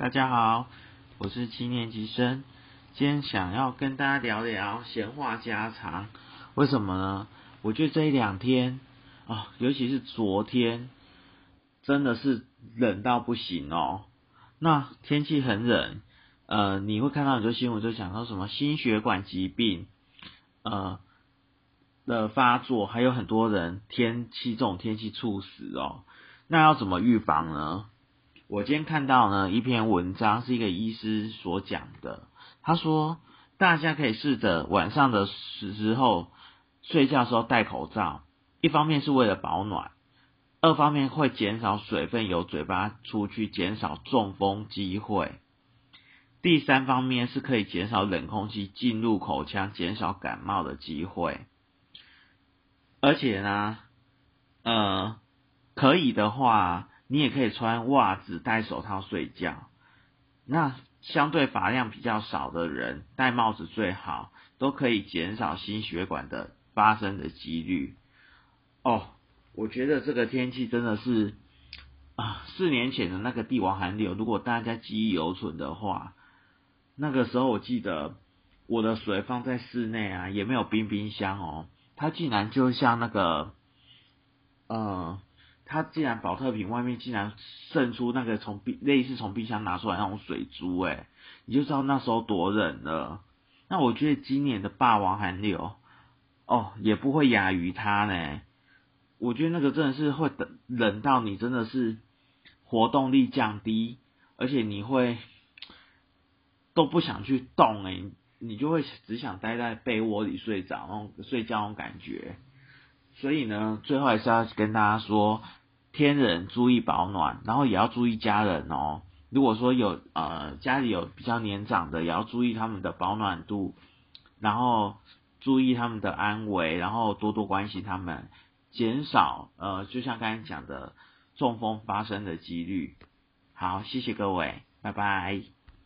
大家好，我是七年级生，今天想要跟大家聊聊闲话家常。为什么呢？我觉得这一两天啊，尤其是昨天，真的是冷到不行哦。那天气很冷，呃，你会看到很多新闻就讲到什么心血管疾病，呃的发作，还有很多人天气这种天气猝死哦。那要怎么预防呢？我今天看到呢一篇文章，是一个医师所讲的。他说，大家可以试着晚上的时候睡觉时候戴口罩，一方面是为了保暖，二方面会减少水分由嘴巴出去，减少中风机会。第三方面是可以减少冷空气进入口腔，减少感冒的机会。而且呢，呃，可以的话。你也可以穿袜子、戴手套睡觉。那相对发量比较少的人，戴帽子最好，都可以减少心血管的发生的几率。哦，我觉得这个天气真的是啊，四年前的那个帝王寒流，如果大家记忆犹存的话，那个时候我记得我的水放在室内啊，也没有冰冰箱哦，它竟然就像那个，呃。它竟然保特瓶外面竟然渗出那个从冰类似从冰箱拿出来那种水珠，诶，你就知道那时候多冷了。那我觉得今年的霸王寒流，哦，也不会亚于它呢。我觉得那个真的是会冷冷到你真的是活动力降低，而且你会都不想去动，诶，你就会只想待在被窝里睡着那种睡觉那种感觉。所以呢，最后还是要跟大家说。天人注意保暖，然后也要注意家人哦。如果说有呃家里有比较年长的，也要注意他们的保暖度，然后注意他们的安危，然后多多关心他们，减少呃就像刚才讲的中风发生的几率。好，谢谢各位，拜拜。